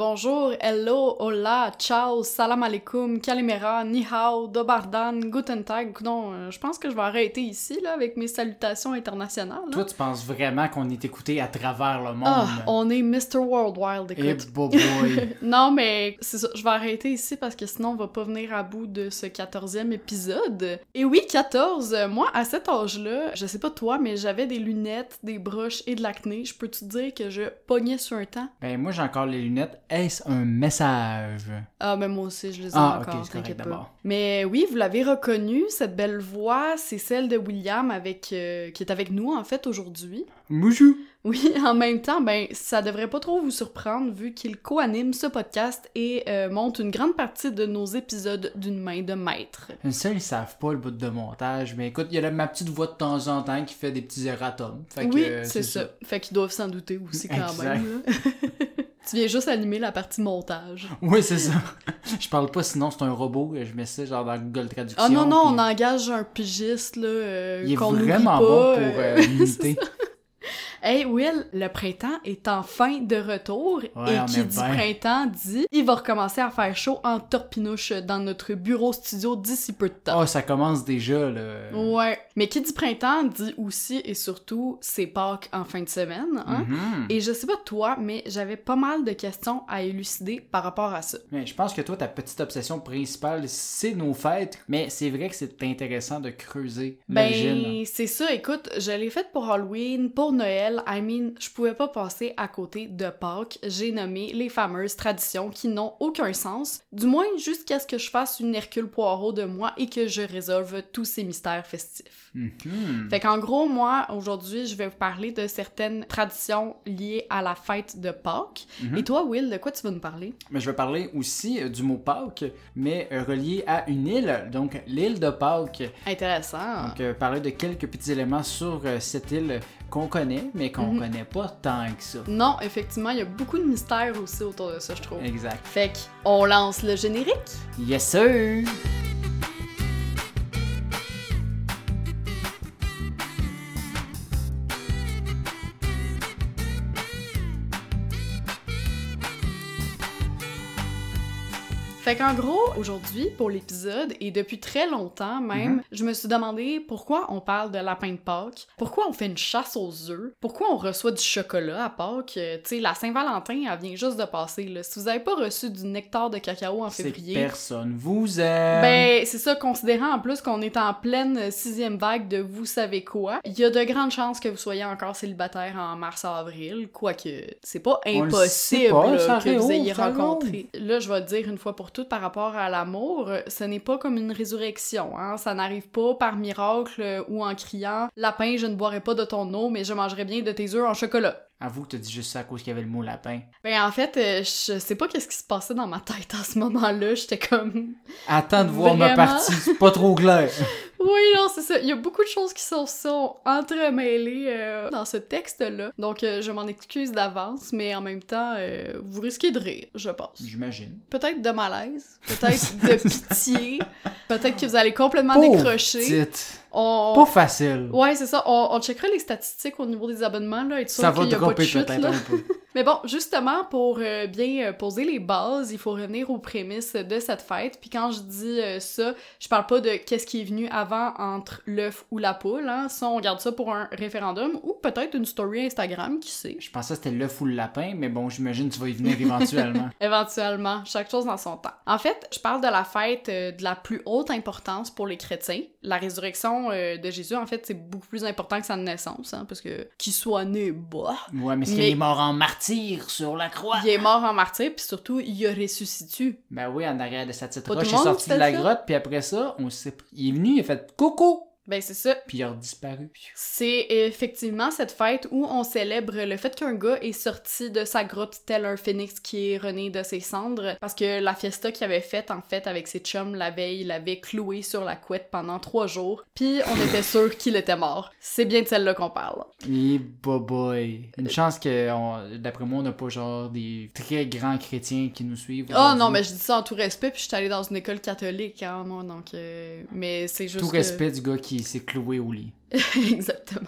Bonjour, hello, hola, ciao, salam alaikum, kalimera, ni hao, dobardan, guten tag. Non, euh, je pense que je vais arrêter ici là avec mes salutations internationales. là. Toi, tu penses vraiment qu'on est écouté à travers le monde? Ah, on est Mr. Worldwide, Eh écoute. boboy. non, mais c'est ça, je vais arrêter ici parce que sinon on va pas venir à bout de ce 14e épisode. Et oui, 14, euh, moi à cet âge-là, je sais pas toi, mais j'avais des lunettes, des broches et de l'acné. Je peux te dire que je pognais sur un temps? ben, moi, j'ai encore les lunettes. Est-ce un message? Ah, mais moi aussi, je les ai Ah, encore, ok, c'est correct t'inquiète pas. Mais oui, vous l'avez reconnu, cette belle voix, c'est celle de William avec, euh, qui est avec nous en fait aujourd'hui. Bonjour. Oui, en même temps, ben ça devrait pas trop vous surprendre vu qu'il co-anime ce podcast et euh, monte une grande partie de nos épisodes d'une main de maître. Ça, ils savent pas le bout de montage. Mais écoute, il y a la- ma petite voix de temps en temps qui fait des petits erratums. Fait que, oui, euh, c'est ça. Fait qu'ils doivent s'en douter aussi quand Exact. même. tu viens juste animer la partie montage. Oui, c'est ça. je parle pas, sinon c'est un robot. Je mets ça genre dans Google Traduction. Ah non, non, on engage un pigiste là, euh, Il est vraiment pas, bon pour euh, euh, l'imiter. Hey Will, le printemps est enfin de retour Ouais, et qui dit bien. printemps dit il va recommencer à faire chaud en torpinouche dans notre bureau studio d'ici peu de temps. Oh, ça commence déjà, là. Ouais, mais qui dit printemps dit aussi et surtout c'est Pâques en fin de semaine, hein? Mhm. Et je sais pas toi, mais j'avais pas mal de questions à élucider par rapport à ça. Mais je pense que toi, ta petite obsession principale, c'est nos fêtes. Mais c'est vrai que c'est intéressant de creuser. Ben, c'est ça, écoute, je l'ai faite pour Halloween, pour Noël, I mean, je pouvais pas passer à côté de Pâques. J'ai nommé les fameuses traditions qui n'ont aucun sens, du moins jusqu'à ce que je fasse une Hercule Poirot de moi et que je résolve tous ces mystères festifs. Mhm. Fait qu'en gros, moi, aujourd'hui, je vais vous parler de certaines traditions liées à la fête de Pâques. Mhm. Et toi, Will, de quoi tu vas nous parler? Mais je vais parler aussi euh, du mot Pâques, mais euh, relié à une île, donc l'île de Pâques. Intéressant. Donc, euh, parler de quelques petits éléments sur euh, cette île qu'on connaît, mais qu'on Mhm. connaît pas tant que ça. Non, effectivement, il y a beaucoup de mystères aussi autour de ça, je trouve. Exact. Fait qu'on lance le générique. Yes, sir! Fait qu'en gros, aujourd'hui, pour l'épisode, et depuis très longtemps même, je me suis demandé pourquoi on parle de lapin de Pâques, pourquoi on fait une chasse aux œufs, pourquoi on reçoit du chocolat à Pâques. Euh, tu sais, la Saint-Valentin, elle vient juste de passer, là. Si vous avez pas reçu du nectar de cacao en février... personne vous aime. Ben, c'est ça, considérant en plus qu'on est en pleine sixième vague de vous savez quoi, il y a de grandes chances que vous soyez encore célibataire en mars-avril, quoique c'est pas impossible pas, là, que vous ayez rencontré. Là, je vais te dire une fois pour toutes par rapport à l'amour, ce n'est pas comme une résurrection, hein. Ça n'arrive pas par miracle euh, ou en criant « Lapin, je ne boirai pas de ton eau, mais je mangerai bien de tes œufs en chocolat ». Avoue que t'as dit juste ça à cause qu'il y avait le mot lapin. Ben en fait, euh, je sais pas qu'est-ce qui se passait dans ma tête à ce moment-là, j'étais comme... Attends de voir ma partie, c'est pas trop clair. Oui, non, c'est ça. Il y a beaucoup de choses qui sont, sont entremêlées euh, dans ce texte-là. Donc, euh, je m'en excuse d'avance, mais en même temps, vous risquez de rire, je pense. J'imagine. Peut-être de malaise, peut-être de pitié, peut-être que vous allez complètement Pauvre décrocher. petite. On... Pas facile. Ouais, c'est ça. On, on checkera les statistiques au niveau des abonnements, là, être sûr Ça va y a pas de dropper chute, peut-être là. un peu. Mais bon, justement, pour euh, bien euh, poser les bases, il faut revenir aux prémices de cette fête. Puis quand je dis euh, ça, je parle pas de qu'est-ce qui est venu avant entre l'œuf ou la poule. Hein. Ça, on garde ça pour un référendum ou peut-être une story Instagram, qui sait. Je pensais que c'était l'œuf ou le lapin, mais bon, j'imagine que tu vas y venir éventuellement. Éventuellement, chaque chose dans son temps. En fait, je parle de la fête euh, de la plus haute importance pour les chrétiens. La résurrection euh, de Jésus, en fait, c'est beaucoup plus important que sa naissance, hein, parce que qu'il soit né, bah, Ouais, mais Mais- qu'il est mort en martyr sur la croix? il est mort en martyr, puis surtout, il a ressuscité. Ben oui, en arrière de sa petite roche, il est sorti de la grotte, puis après ça, on sait... il est venu, il a fait coucou, Ben c'est ça. puis il a disparu. C'est effectivement cette fête où on célèbre le fait qu'un gars est sorti de sa grotte tel un phénix qui est rené de ses cendres parce que la fiesta qu'il avait faite en fait avec ses chums la veille, il l'avait cloué sur la couette pendant trois jours, puis on était sûr qu'il était mort. C'est bien de celle-là qu'on parle. Et boy. Une chance que, d'après moi, on n'a pas genre des très grands chrétiens qui nous suivent. Oh non, mais je dis ça en tout respect, puis je suis allée dans une école catholique, hein, moi, donc... euh, Mais c'est juste Tout que- respect du gars qui s'est cloué au lit. Exactement.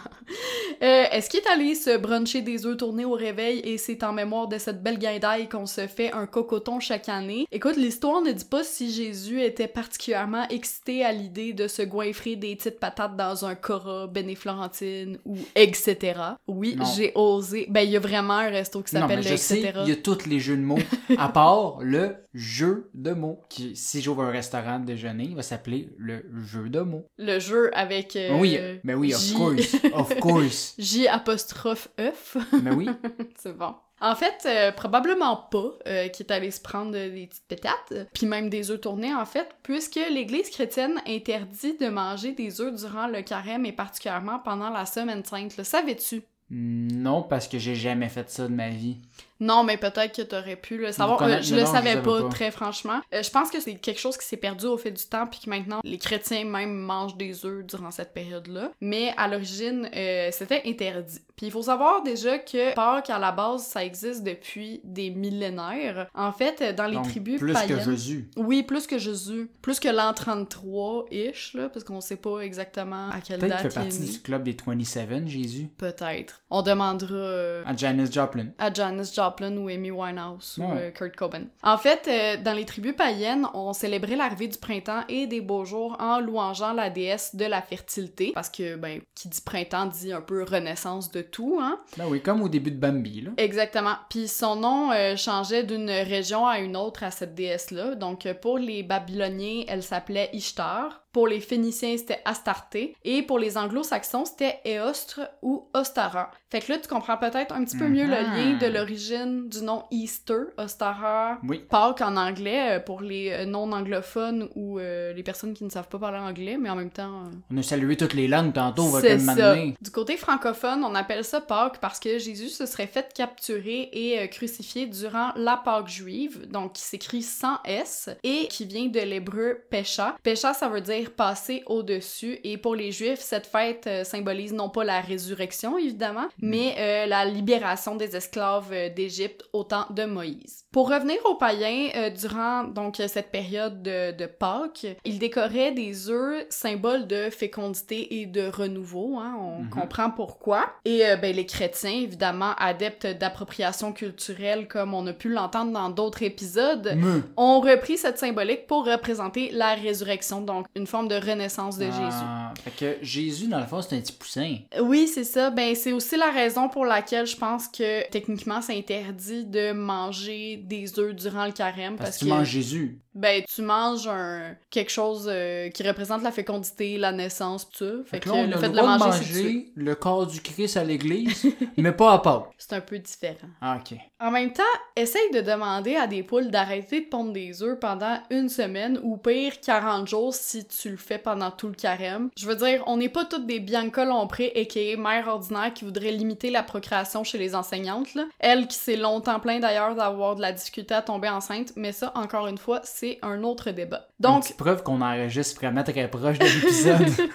Euh, est-ce qu'il est allé se bruncher des œufs tournés au réveil et c'est en mémoire de cette belle guindaille qu'on se fait un cocoton chaque année? Écoute, l'histoire ne dit pas si Jésus était particulièrement excité à l'idée de se goinfrer des petites patates dans un Cora, Bénéflorentine ou etc. Oui, j'ai osé. Ben, il y a vraiment un resto qui s'appelle le etc. il y a tous les jeux de mots, à part le jeu de mots. Qui, si j'ouvre un restaurant de déjeuner, il va s'appeler le jeu de mots. Le jeu avec. Euh, oui, mais oui, of course. Of course. J apostrophe F. Mais oui. C'est bon. En fait, euh, probablement pas euh, qui est allé se prendre des petites pétates, puis même des œufs tournés en fait, puisque l'Église chrétienne interdit de manger des œufs durant le carême et particulièrement pendant la semaine sainte. Le savais-tu? Non, parce que j'ai jamais fait ça de ma vie. Non, mais peut-être que t'aurais pu le savoir. Euh, je le savais pas, très franchement. Euh, je pense que c'est quelque chose qui s'est perdu au fil du temps, puis que maintenant, les chrétiens même mangent des œufs durant cette période-là. Mais à l'origine, euh, c'était interdit. Puis il faut savoir déjà que Pâques, à la base, ça existe depuis des millénaires. En fait, dans les tribus plus païennes... que Jésus. Oui, plus que Jésus. Plus que l'an 33-ish, là, parce qu'on sait pas exactement à quelle date il fait partie du club des 27, Jésus. Peut-être. On demandera... À Janis Joplin. À Janis Joplin ou Amy Winehouse ou euh, Kurt Cobain. En fait, euh, dans les tribus païennes, on célébrait l'arrivée du printemps et des beaux jours en louangeant la déesse de la fertilité, parce que, ben, qui dit printemps dit un peu renaissance de tout, hein? Ben oui, comme au début de Bambi, là. Exactement. Puis son nom euh, changeait d'une région à une autre à cette déesse-là. Donc, pour les Babyloniens, elle s'appelait Ishtar. Pour les Phéniciens, c'était Astarté. Et pour les Anglo-Saxons, c'était Eostre ou Ostara. Fait que là, tu comprends peut-être un petit peu mieux le lien de mhm. l'origine du nom Easter, Ostara, oui. Pâques en anglais, euh, pour les euh, non-anglophones ou euh, les personnes qui ne savent pas parler anglais, mais en même temps... On a salué toutes les langues tantôt, on va ça. Du côté francophone, on appelle ça Pâques parce que Jésus se serait fait capturer et crucifié durant la Pâque juive, donc qui s'écrit sans S, et qui vient de l'hébreu Pécha. Pécha, ça veut dire passer au-dessus. Et pour les Juifs, cette fête euh, symbolise non pas la résurrection, évidemment, mm. mais euh, la libération des esclaves euh, d'Égypte au temps de Moïse. Pour revenir aux païens, durant donc cette période de, de, Pâques, ils décoraient des œufs, symbole de fécondité et de renouveau. Hein, on mm-hmm. comprend pourquoi. Et ben, les chrétiens, évidemment, adeptes d'appropriation culturelle, comme on a pu l'entendre dans d'autres épisodes, ont repris cette symbolique pour représenter la résurrection, donc une forme de renaissance de ah, Jésus. Fait que Jésus, dans le fond, c'est un petit poussin. Oui, c'est ça. Ben, c'est aussi la raison pour laquelle je pense que techniquement, c'est interdit de manger des œufs durant le carême. Parce, parce que tu manges Jésus ben tu manges un quelque chose euh, qui représente la fécondité, la naissance, tout ça. Fait, que, le fait de le manger, le corps du Christ à l'église, mais pas à part. C'est un peu différent. Ah, OK. En même temps, essaye de demander à des poules d'arrêter de pondre des œufs pendant une semaine ou pire 40 jours si tu le fais pendant tout le carême. Je veux dire, on n'est pas toutes des Bianca Lompré aka mère ordinaire qui voudrait limiter la procréation chez les enseignantes là. Elle qui s'est longtemps plaint d'ailleurs d'avoir de la difficulté à tomber enceinte, mais ça encore une fois, c'est un autre débat. Donc, Une preuve qu'on enregistre vraiment très proche de l'épisode.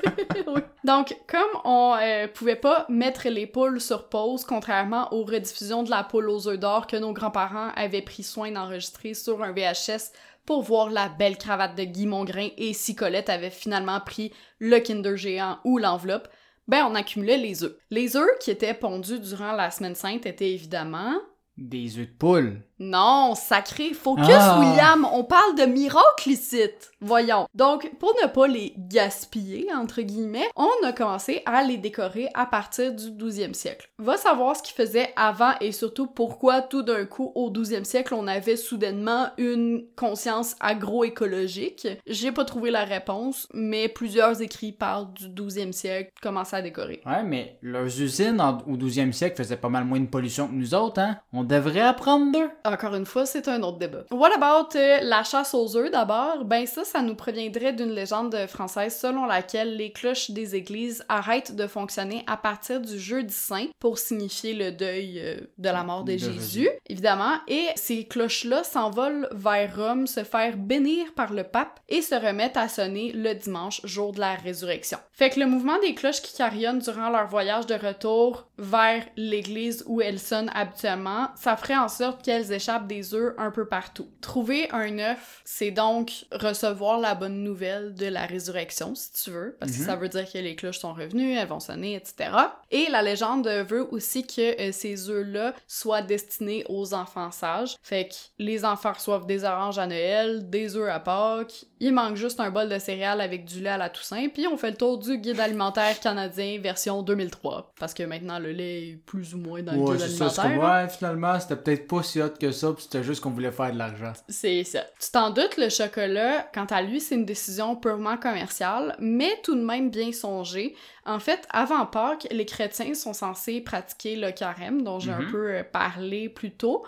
Donc, comme on euh, pouvait pas mettre les poules sur pause, contrairement aux rediffusions de la poule aux œufs d'or que nos grands-parents avaient pris soin d'enregistrer sur un VHS pour voir la belle cravate de Guy Mongrain et si Colette avait finalement pris le Kinder géant ou l'enveloppe, ben on accumulait les œufs. Les œufs qui étaient pondus durant la semaine sainte étaient évidemment des œufs de poule. Non, sacré. Focus, ah. William. On parle de miracles ici. Voyons. Donc, pour ne pas les gaspiller, entre guillemets, on a commencé à les décorer à partir du 12e siècle. Va savoir ce qu'ils faisaient avant et surtout pourquoi tout d'un coup, au 12e siècle, on avait soudainement une conscience agroécologique. J'ai pas trouvé la réponse, mais plusieurs écrits parlent du 12e siècle, commencer à décorer. Ouais, mais leurs usines au 12e siècle faisaient pas mal moins de pollution que nous autres, hein? On devrait apprendre d'eux. Encore une fois, c'est un autre débat. What about euh, la chasse aux œufs d'abord? Ben ça, ça nous proviendrait d'une légende française selon laquelle les cloches des églises arrêtent de fonctionner à partir du jeudi saint pour signifier le deuil euh, de la mort de, Jésus, évidemment, et ces cloches-là s'envolent vers Rome se faire bénir par le pape et se remettent à sonner le dimanche, jour de la résurrection. Fait que le mouvement des cloches qui carillonnent durant leur voyage de retour vers l'église où elles sonnent habituellement, ça ferait en sorte qu'elles échappe des œufs un peu partout. Trouver un œuf, c'est donc recevoir la bonne nouvelle de la résurrection, si tu veux, parce que Mhm. ça veut dire que les cloches sont revenues, elles vont sonner, etc. Et la légende veut aussi que euh, ces œufs-là soient destinés aux enfants sages. Fait que les enfants reçoivent des oranges à Noël, des œufs à Pâques, il manque juste un bol de céréales avec du lait à la Toussaint, puis on fait le tour du guide alimentaire canadien version 2003. Parce que maintenant, le lait est plus ou moins dans le Ouais, guide c'est ça. C'est alimentaire. comme, hein. ouais, finalement, c'était peut-être pas si hot que ça, c'était juste qu'on voulait faire de l'argent. C'est ça. Tu t'en doutes, le chocolat, quant à lui, c'est une décision purement commerciale, mais tout de même bien songée. En fait, avant Pâques, les chrétiens sont censés pratiquer le carême, dont j'ai un Mhm. peu euh, parlé plus tôt.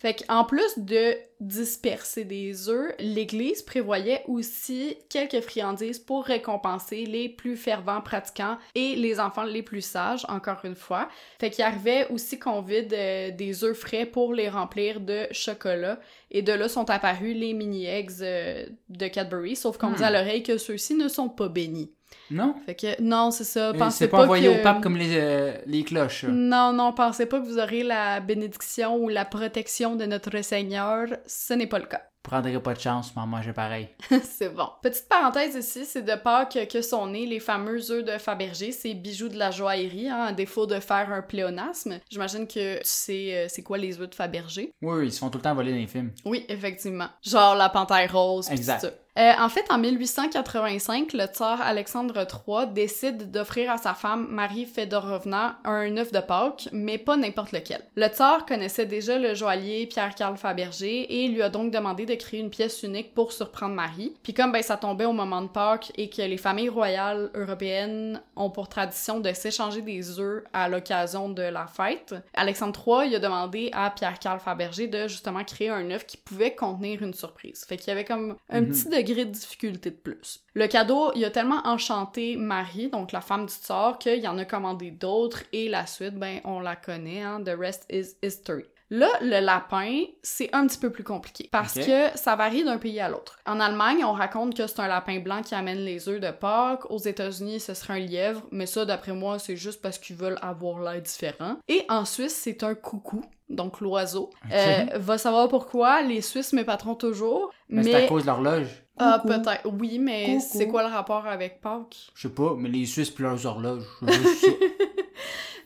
Fait qu'en plus de disperser des œufs, l'Église prévoyait aussi quelques friandises pour récompenser les plus fervents pratiquants et les enfants les plus sages, encore une fois. Fait qu'il arrivait aussi qu'on vide euh, des œufs frais pour les remplir de chocolat. Et de là sont apparus les mini-eggs euh, de Cadbury, sauf qu'on me dit à Hmm. l'oreille que ceux-ci ne sont pas bénis. Non? Fait que non, c'est ça. Pensez C'est pas, pas, envoyé que... au pape comme les, euh, les cloches. Non, non, pensez pas que vous aurez la bénédiction ou la protection de notre Seigneur. Ce n'est pas le cas. Prendrai pas de chance, mais en manger pareil. c'est bon. Petite parenthèse ici, c'est de Pâques que sont nés les fameux œufs de Fabergé, ces bijoux de la joaillerie, hein, à défaut de faire un pléonasme. J'imagine que tu sais euh, c'est quoi les œufs de Fabergé. Oui, ils se font tout le temps voler dans les films. Oui, effectivement. Genre la panthère rose. Exact. tout ça. Euh, en fait, en 1885, le tsar Alexandre III décide d'offrir à sa femme Marie Fedorovna un œuf de Pâques, mais pas n'importe lequel. Le tsar connaissait déjà le joaillier Pierre-Carl Fabergé et lui a donc demandé de créer une pièce unique pour surprendre Marie. Puis comme ben, ça tombait au moment de Pâques et que les familles royales européennes ont pour tradition de s'échanger des œufs à l'occasion de la fête, Alexandre III il a demandé à Pierre-Carl Fabergé de justement créer un œuf qui pouvait contenir une surprise. Fait qu'il y avait comme un Mhm. petit degré de difficulté de plus. Le cadeau, il a tellement enchanté Marie, donc la femme du tsar, qu'il en a commandé d'autres et la suite, ben on la connaît, hein, the rest is history. Là, le lapin, c'est un petit peu plus compliqué parce que ça varie d'un pays à l'autre. En Allemagne, on raconte que c'est un lapin blanc qui amène les œufs de Pâques. Aux États-Unis, ce serait un lièvre, mais ça, d'après moi, c'est juste parce qu'ils veulent avoir l'air différent. Et en Suisse, c'est un coucou, donc l'oiseau. Euh, va savoir pourquoi, les Suisses m'épateront toujours, Mais, mais... c'est à cause de l'horloge. Ah, peut-être. Oui, mais c'est quoi le rapport avec Pâques? Je sais pas, mais les Suisses pis leurs horloges.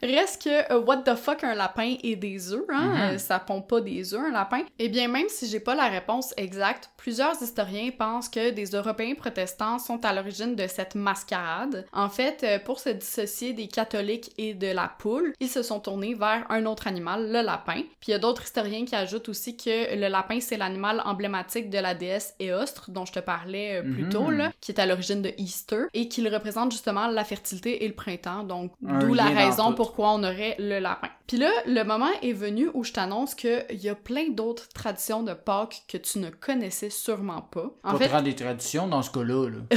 Reste que euh, what the fuck un lapin et des œufs, hein? Mhm. euh, ça pond pas des œufs un lapin. Eh bien même si j'ai pas la réponse exacte, plusieurs historiens pensent que des Européens protestants sont à l'origine de cette mascarade. En fait, euh, pour se dissocier des catholiques et de la poule, ils se sont tournés vers un autre animal, le lapin. Puis il y a d'autres historiens qui ajoutent aussi que le lapin c'est l'animal emblématique de la déesse Éostre dont je te parlais plus Mhm. tôt là, qui est à l'origine de Easter et qui représente justement la fertilité et le printemps. Donc d'où la raison tout. Pourquoi on aurait le lapin. Puis là, le moment est venu où je t'annonce qu'il y a plein d'autres traditions de Pâques que tu ne connaissais sûrement pas. En Pas fait, des traditions dans ce cas-là. Là.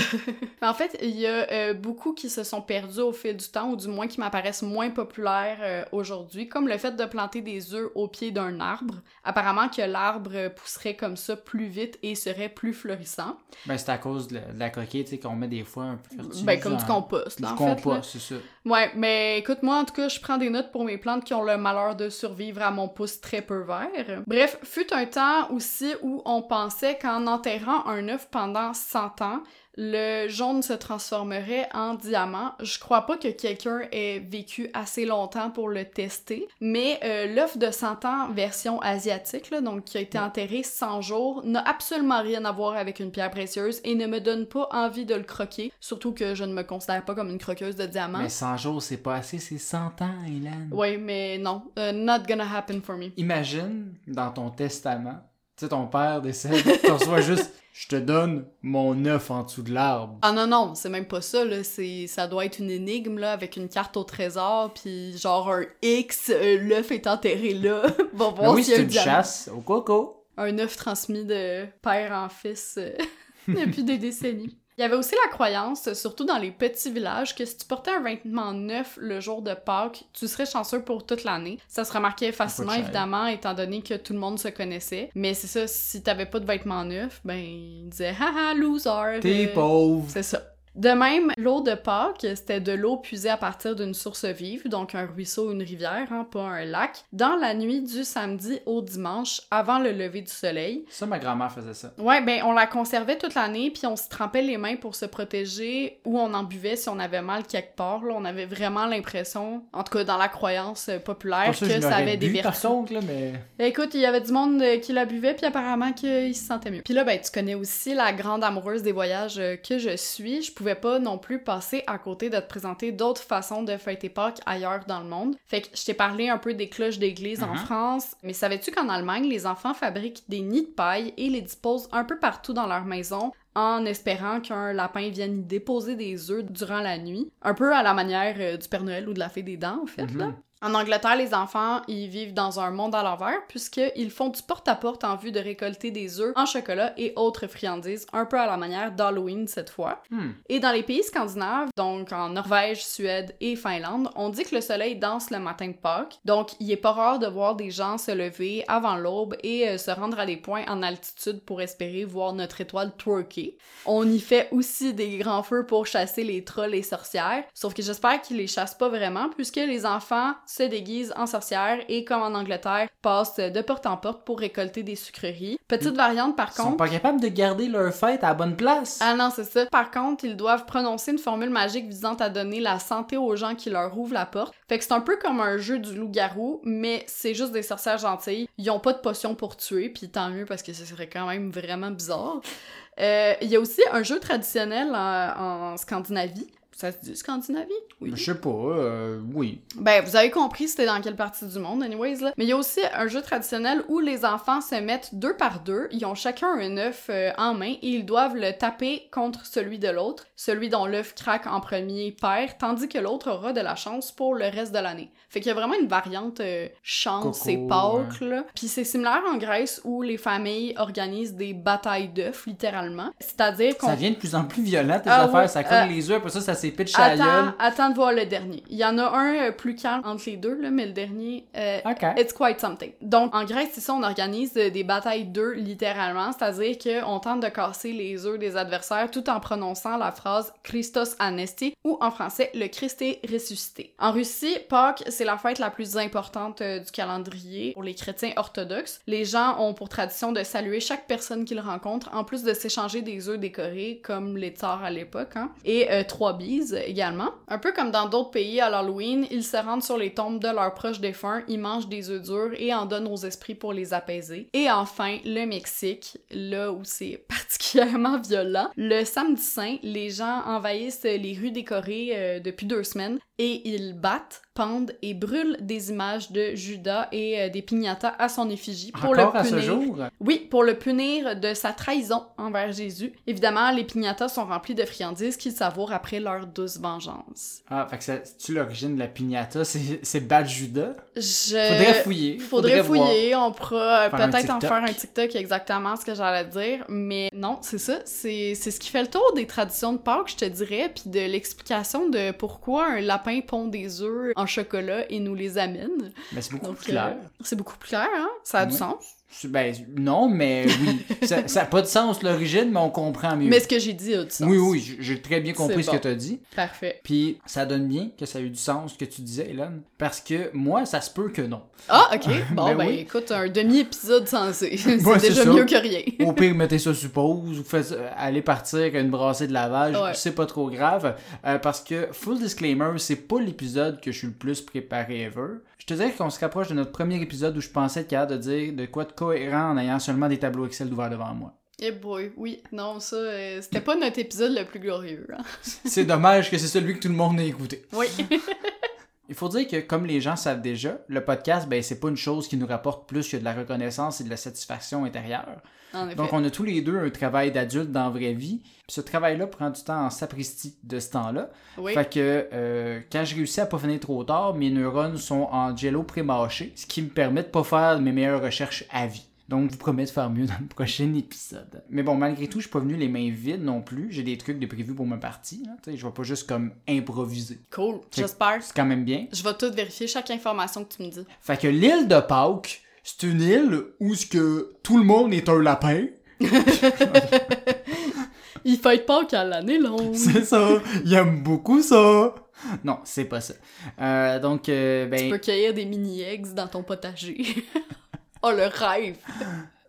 en fait, il y a euh, beaucoup qui se sont perdus au fil du temps, ou du moins qui m'apparaissent moins populaires euh, aujourd'hui, comme le fait de planter des œufs au pied d'un arbre. Apparemment que l'arbre euh, pousserait comme ça plus vite et serait plus florissant. Ben, c'est à cause de la, de la coquille, tu sais, qu'on met des fois un peu. Ben, comme du compost, là, Du en compost, c'est ça. Ouais, mais écoute, moi, en tout je prends des notes pour mes plantes qui ont le malheur de survivre à mon pouce très peu vert. Bref, fut un temps aussi où on pensait qu'en enterrant un œuf pendant 100 ans, le jaune se transformerait en diamant. Je crois pas que quelqu'un ait vécu assez longtemps pour le tester, mais euh, l'œuf de 100 ans version asiatique, là, donc qui a été enterré 100 jours, n'a absolument rien à voir avec une pierre précieuse et ne me donne pas envie de le croquer, surtout que je ne me considère pas comme une croqueuse de diamants. Mais 100 jours, c'est pas assez, c'est 100 ans, Hélène. Ouais, mais non, uh, not gonna happen for me. Imagine, dans ton testament, tu sais, ton père décède, tu reçois juste « Je te donne mon œuf en dessous de l'arbre Ah non, non, c'est même pas ça, là. C'est, ça doit être une énigme, là, avec une carte au trésor, puis genre un X, euh, l'œuf est enterré là. Va ». Mais voir oui, c'est un une diamant. chasse au coco. Un œuf transmis de père en fils euh, depuis des décennies. Il y avait aussi la croyance, surtout dans les petits villages, que si tu portais un vêtement neuf le jour de Pâques, tu serais chanceux pour toute l'année. Ça se remarquait facilement, évidemment, étant donné que tout le monde se connaissait. Mais c'est ça, si t'avais pas de vêtements neufs, ben, ils disaient « Haha, loser! T'es pauvre. C'est ça. De même, l'eau de Pâques, c'était de l'eau puisée à partir d'une source vive, donc un ruisseau ou une rivière, hein, pas un lac, dans la nuit du samedi au dimanche, avant le lever du soleil. Ça, ma grand-mère faisait ça. Ouais, ben on la conservait toute l'année, puis on se trempait les mains pour se protéger, ou on en buvait si on avait mal quelque part. Là. On avait vraiment l'impression, en tout cas dans la croyance euh, populaire, que ça avait des vertus. contre, là, mais... Écoute, il y avait du monde euh, qui la buvait, puis apparemment qu'il se sentait mieux. Puis là, ben, tu connais aussi la grande amoureuse des voyages euh, que je suis. Je pouvais pas non plus passer à côté de te présenter d'autres façons de fêter Pâques ailleurs dans le monde. Fait que je t'ai parlé un peu des cloches d'église en Mhm. France, mais savais-tu qu'en Allemagne, les enfants fabriquent des nids de paille et les disposent un peu partout dans leur maison en espérant qu'un lapin vienne y déposer des œufs durant la nuit? Un peu à la manière euh, du Père Noël ou de la Fée des Dents, en fait, Mhm. là. En Angleterre, les enfants, ils vivent dans un monde à l'envers puisqu'ils font du porte-à-porte en vue de récolter des œufs en chocolat et autres friandises, un peu à la manière d'Halloween cette fois. Hmm. Et dans les pays scandinaves, donc en Norvège, Suède et Finlande, on dit que le soleil danse le matin de Pâques. Donc, il est pas rare de voir des gens se lever avant l'aube et euh, se rendre à des points en altitude pour espérer voir notre étoile twerker. On y fait aussi des grands feux pour chasser les trolls et sorcières, sauf que j'espère qu'ils les chassent pas vraiment puisque les enfants se déguisent en sorcières et comme en Angleterre, passent de porte en porte pour récolter des sucreries. Petite variante par Ils sont contre. pas capables de garder leur fête à la bonne place. Ah non, c'est ça. Par contre, ils doivent prononcer une formule magique visant à donner la santé aux gens qui leur ouvrent la porte. Fait que c'est un peu comme un jeu du loup-garou, mais c'est juste des sorcières gentilles. Ils ont pas de potion pour tuer, puis tant mieux parce que ce serait quand même vraiment bizarre. Euh, Il y a aussi un jeu traditionnel en, en Scandinavie. Ça se dit Scandinavie? Oui. Je sais pas, euh, oui. Ben, vous avez compris c'était dans quelle partie du monde, anyways, là. Mais il y a aussi un jeu traditionnel où les enfants se mettent deux par deux, ils ont chacun un œuf euh, en main et ils doivent le taper contre celui de l'autre. Celui dont l'œuf craque en premier perd, tandis que l'autre aura de la chance pour le reste de l'année. Fait qu'il y a vraiment une variante euh, chance Coco, et Pâques, là. Puis c'est similaire en Grèce où les familles organisent des batailles d'œufs, littéralement. C'est-à-dire qu'on Ça devient de plus en plus violent, tes Ah affaires. oui, ça colle euh, les yeux, après ça, ça s'épitche à la Attends, gueule. attends de voir le dernier. Il y en a un euh, plus calme entre les deux, là, mais le dernier, euh, Ok. it's quite something. Donc, en Grèce, c'est ça, on organise euh, des batailles d'œufs, littéralement, c'est-à-dire qu'on tente de casser les œufs des adversaires tout en prononçant la phrase Christos Anesti, ou en français, le Christ est ressuscité. En Russie, Pâques, c'est la fête la plus importante du calendrier pour les chrétiens orthodoxes. Les gens ont pour tradition de saluer chaque personne qu'ils rencontrent, en plus de s'échanger des œufs décorés, comme les tsars à l'époque, hein, et euh, trois également. Un peu comme dans d'autres pays à l'Halloween, ils se rendent sur les tombes de leurs proches défunts, ils mangent des œufs durs et en donnent aux esprits pour les apaiser. Et enfin, le Mexique, là où c'est particulièrement violent. Le samedi saint, les gens envahissent les rues décorées euh, depuis deux semaines et ils battent, pendent et brûlent des images de Judas et euh, des piñatas à son effigie pour Encore le à ce punir. jour? Oui, pour le punir de sa trahison envers Jésus. Évidemment, les piñatas sont remplis de friandises qu'ils savourent après leur douce vengeance. Ah, fait que c'est-tu l'origine de la piñata? C'est Bad Judas? Je... Faudrait fouiller. Faudrait voir. fouiller, on pourra euh, peut-être en faire un TikTok exactement ce que j'allais dire, mais non, c'est ça, c'est c'est ce qui fait le tour des traditions de Pâques, je te dirais, puis de l'explication de pourquoi un lapin pond des œufs en chocolat et nous les amène. Mais c'est beaucoup Donc, plus clair. euh, c'est beaucoup plus clair, hein? Ça a du sens. Ben, non, mais oui. ça n'a pas de sens l'origine, mais on comprend mieux. Mais ce que j'ai dit a du sens. Oui, oui, j'ai- très bien compris ce que tu as dit. Parfait. Puis ça donne bien que ça a eu du sens ce que tu disais, Hélène. Parce que moi, ça se peut que non. Ah, ok. Bon, Ben ben, oui. écoute, un demi-épisode sensé. c'est Ouais, déjà mieux que rien. Au pire, mettez ça sur pause ou faites euh, aller partir avec une brassée de lavage. Ouais. C'est pas trop grave. Euh, parce que, full disclaimer, c'est pas l'épisode que je suis le plus préparé ever. Je te dirais qu'on se rapproche de notre premier épisode où je pensais être capable de dire de quoi de cohérent en ayant seulement des tableaux Excel ouverts devant moi. Eh boy, oui. Non, ça, euh, c'était pas notre épisode le plus glorieux. Hein? C'est dommage que c'est celui que tout le monde a écouté. Oui. Il faut dire que, comme les gens savent déjà, le podcast, ben, c'est pas une chose qui nous rapporte plus que de la reconnaissance et de la satisfaction intérieure. Donc, on a tous les deux un travail d'adulte dans la vraie vie. Puis ce travail-là prend du temps en sapristi de ce temps-là. oui. Fait que euh, quand je réussis à pas finir trop tard, mes neurones sont en jello pré-mâché, ce qui me permet de pas faire mes meilleures recherches à vie. Donc, je vous promets de faire mieux dans le prochain épisode. Mais bon, malgré tout, je suis pas venu les mains vides non plus. J'ai des trucs de prévu pour ma partie. là. Je vais pas juste comme improviser. Cool. J'espère. C'est quand même bien. Je vais tout vérifier, chaque information que tu me dis. Fait que l'île de Pâques, c'est une île où ce que tout le monde est un lapin. Il fête pas qu'à l'année longue. C'est ça. Il aime beaucoup ça. Non, c'est pas ça. Euh, donc, euh, ben. Tu peux cueillir des mini-eggs dans ton potager. oh, le rêve!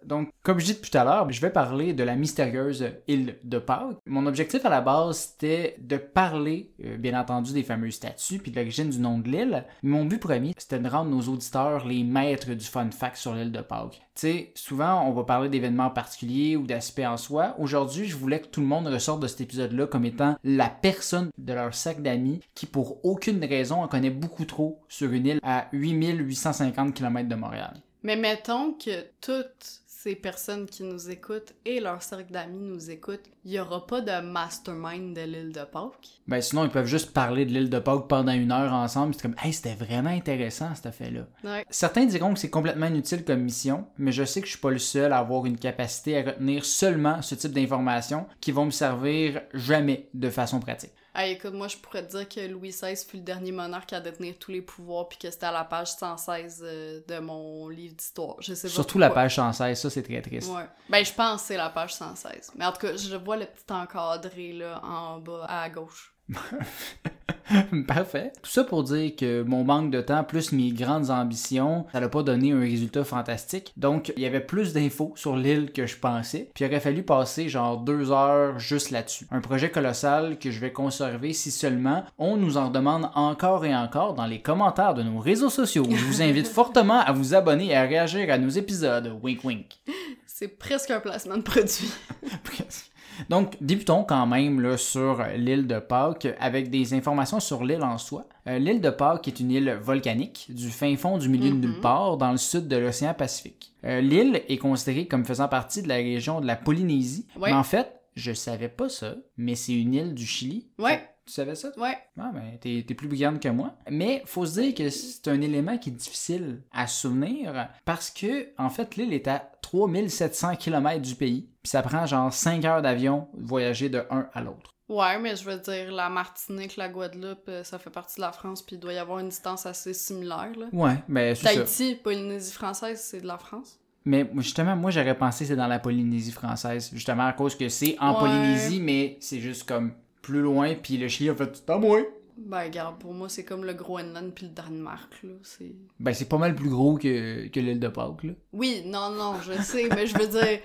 Donc, comme je dis depuis tout à l'heure, je vais parler de la mystérieuse île de Pâques. Mon objectif à la base, c'était de parler, euh, bien entendu, des fameuses statues puis de l'origine du nom de l'île. Mon but premier, c'était de rendre nos auditeurs les maîtres du fun fact sur l'île de Pâques. Tu sais, souvent, on va parler d'événements particuliers ou d'aspects en soi. Aujourd'hui, je voulais que tout le monde ressorte de cet épisode-là comme étant la personne de leur sac d'amis qui, pour aucune raison, en connaît beaucoup trop sur une île à 8850 km de Montréal. Mais mettons que toutes ces personnes qui nous écoutent et leur cercle d'amis nous écoutent, il n'y aura pas de mastermind de l'île de Pâques? Ben sinon, ils peuvent juste parler de l'île de Pâques pendant une heure ensemble. C'est comme, hey, c'était vraiment intéressant cet affaire-là. Ouais. Certains diront que c'est complètement inutile comme mission, mais je sais que je suis pas le seul à avoir une capacité à retenir seulement ce type d'informations qui vont me servir jamais de façon pratique. Ah, écoute, moi, je pourrais te dire que Louis XVI fut le dernier monarque à détenir tous les pouvoirs, puis que c'était à la page 116 euh, de mon livre d'histoire. Je sais pas Surtout la page 116, ça c'est très triste. Ouais. Ben, je pense que c'est la page 116. Mais en tout cas, je vois le petit encadré, là, en bas, à gauche. Parfait. Tout ça pour dire que mon manque de temps plus mes grandes ambitions, ça n'a pas donné un résultat fantastique. Donc, il y avait plus d'infos sur l'île que je pensais. Puis il aurait fallu passer genre deux heures juste là-dessus. Un projet colossal que je vais conserver si seulement on nous en demande encore et encore dans les commentaires de nos réseaux sociaux. Je vous invite fortement à vous abonner et à réagir à nos épisodes. Wink wink. C'est presque un placement de produit. Presque. Donc, débutons quand même là, sur l'île de Pâques avec des informations sur l'île en soi. Euh, l'île de Pâques est une île volcanique du fin fond du milieu de nulle part dans le sud de l'océan Pacifique. Euh, l'île est considérée comme faisant partie de la région de la Polynésie, Ouais. mais en fait, je savais pas ça, mais c'est une île du Chili. Ouais. Tu savais ça? Ouais. Ah, ben, t'es, t'es plus brillante que moi. Mais faut se dire que c'est un élément qui est difficile à souvenir parce que, en fait, l'île est à 3700 km du pays. Puis ça prend genre 5 heures d'avion de voyager de un à l'autre. Ouais, mais je veux dire, la Martinique, la Guadeloupe, euh, ça fait partie de la France, puis il doit y avoir une distance assez similaire, là. Ouais, ben, c'est ça. Tahiti, Polynésie française, c'est de la France. Mais justement, moi, j'aurais pensé que c'est dans la Polynésie française. Justement, à cause que c'est en Ouais. Polynésie, mais c'est juste comme plus loin. Puis le Chili a fait tout à moi. Ben, regarde, pour moi, c'est comme le Groenland puis le Danemark, là. C'est... Ben, c'est pas mal plus gros que, que l'île de Pâques, là. Oui, non, non, je sais, mais je veux dire,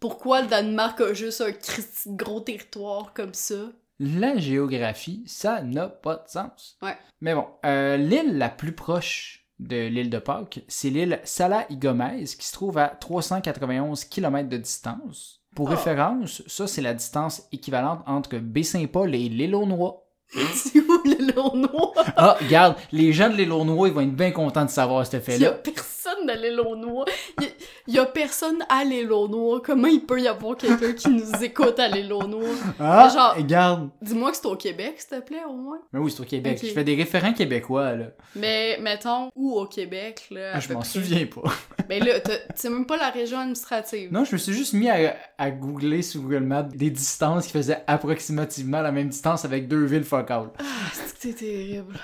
pourquoi le Danemark a juste un gros territoire comme ça? La géographie, ça n'a pas de sens. Ouais. Mais bon, euh, l'île la plus proche de l'île de Pâques, c'est l'île Sala y Gomez, qui se trouve à 391 km de distance. Pour Oh. référence, ça c'est la distance équivalente entre Baie-Saint-Paul et l'île aux Noix. c'est où Lournois? Ah, regarde, les gens de l'île aux Noix, ils vont être bien contents de savoir ce Il y a fait-là. personne de l'île aux Noix. Il il y a personne à l'île aux Noix. Comment il peut y avoir quelqu'un qui nous écoute à l'île aux Noix? Ah, genre- regarde. Dis-moi que c'est au Québec, s'il te plaît, au moins. Mais oui, c'est au Québec. Je fais des référents québécois, là. Mais, mettons, où au Québec, là? Ah, je m'en près? souviens pas. Ben là, c'est même pas la région administrative. Non, je me suis juste mis à, à googler sur Google Maps des distances qui faisaient approximativement la même distance avec deux villes focales. Ah, c'est terrible.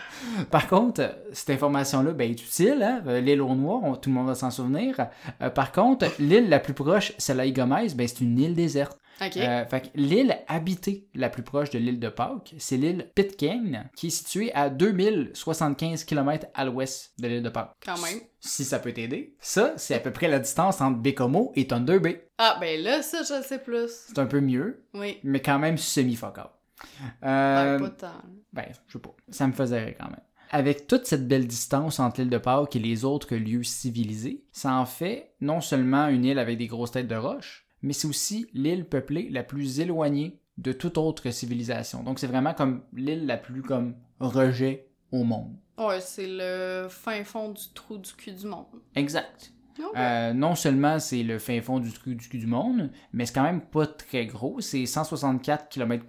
Par contre, cette information-là ben, est utile. Hein? Euh, L'île aux Noix, on- tout le monde va s'en souvenir. Euh, par contre, l'île la plus proche, celle à Gomez, ben, c'est une île déserte. Ok. Euh, fait l'île habitée la plus proche de l'île de Pâques, c'est l'île Pitcairn, qui est située à 2075 km à l'ouest de l'île de Pâques. Quand même. Si ça peut t'aider. Ça, c'est à peu près la distance entre Bécomo et Thunder Bay. Ah, ben là, ça, je le sais plus. C'est un peu mieux, Oui. mais quand même semi-focal. Ben, Euh, pas tant. ben, je sais pas. Ça me faisait rire quand même. Avec toute cette belle distance entre l'île de Pâques et les autres lieux civilisés, ça en fait non seulement une île avec des grosses têtes de roche, mais c'est aussi l'île peuplée la plus éloignée de toute autre civilisation. Donc c'est vraiment comme l'île la plus comme rejet au monde. Ouais, c'est le fin fond du trou du cul du monde. Exact. Ok. Euh, non seulement c'est le fin fond du trou du cul du monde, mais c'est quand même pas très gros. C'est 164 km,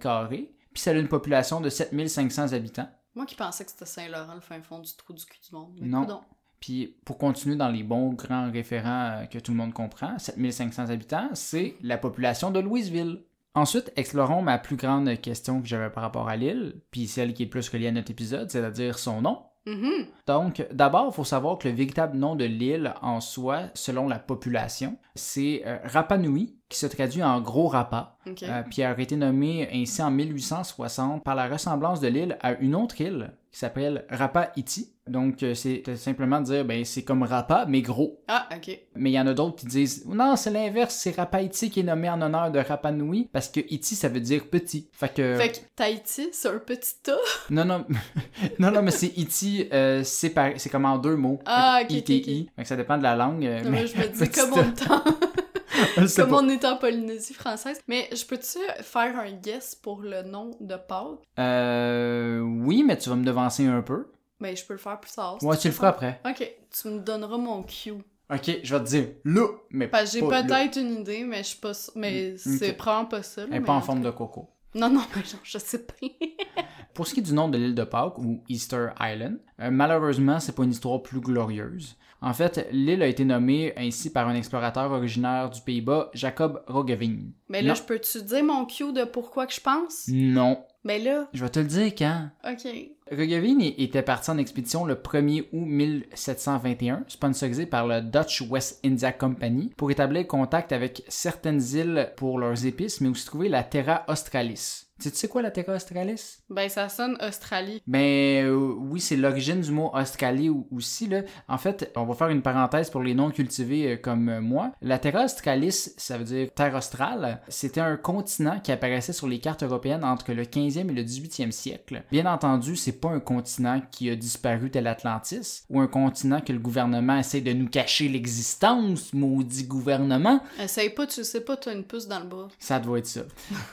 puis ça a une population de 7500 habitants. Moi qui pensais que c'était Saint-Laurent, le fin fond du trou du cul du monde. Mais Non. coudonc. Puis pour continuer dans les bons grands référents euh, que tout le monde comprend, 7500 habitants, c'est la population de Louisville. Ensuite, explorons ma plus grande question que j'avais par rapport à l'île, puis celle qui est plus reliée à notre épisode, c'est-à-dire son nom. Mhm. Donc, d'abord, il faut savoir que le véritable nom de l'île en soi, selon la population, c'est euh, Rapa Nui, qui se traduit en Gros Rapa, euh, puis a été nommé ainsi en 1860 par la ressemblance de l'île à une autre île qui s'appelle Rapa Iti. Donc, euh, c'est simplement dire, ben, c'est comme Rapa, mais gros. Ah, ok. Mais il y en a d'autres qui disent non, c'est l'inverse, c'est Rapa Iti qui est nommé en honneur de Rapa Nui parce que Iti ça veut dire petit. Fait que Fait que Tahiti, c'est un petit tas. non non non non mais c'est Iti euh, c'est par- comme en deux mots. Ah, ok, ITI. Fait que ça dépend de la langue. euh, Non, mais je me dis, comme on, comme on est en Polynésie française. Mais je peux-tu faire un guess pour le nom de Pâques? Euh, oui, mais tu vas me devancer un peu. Ben, je peux le faire plus tard. Ouais, tu le feras après. Ok, tu me donneras mon cue. Ok, je vais te dire là, mais j'ai pas là. peut-être une idée, mais je suis pas Mais Mm, c'est probablement pas ça. Elle pas en forme de coco. Non, non, mais genre, je sais pas. Pour ce qui est du nom de l'île de Pâques, ou Easter Island, euh, malheureusement, c'est pas une histoire plus glorieuse. En fait, l'île a été nommée ainsi par un explorateur originaire du Pays-Bas, Jacob Roggeveen. Mais là, Non. je peux-tu dire mon cue de pourquoi que je pense? Non. Ben là, Je vais te le dire quand. ok. Roggeveen était parti en expédition le 1er août 1721, sponsorisé par le Dutch West India Company, pour établir contact avec certaines îles pour leurs épices, mais aussi trouver la Terra Australis. Tu sais- quoi la Terra Australis? Ben, ça sonne Australie. Ben euh, oui, c'est l'origine du mot Australie aussi. Là. En fait, on va faire une parenthèse pour les non cultivés euh, comme euh, moi. La Terra Australis, ça veut dire terre australe. C'était un continent qui apparaissait sur les cartes européennes entre le 15e et le 18e siècle. Bien entendu, c'est pas un continent qui a disparu tel Atlantis ou un continent que le gouvernement essaie de nous cacher l'existence, maudit gouvernement. Essaye pas, tu sais pas, t'as une puce dans le bras. Ça doit être ça.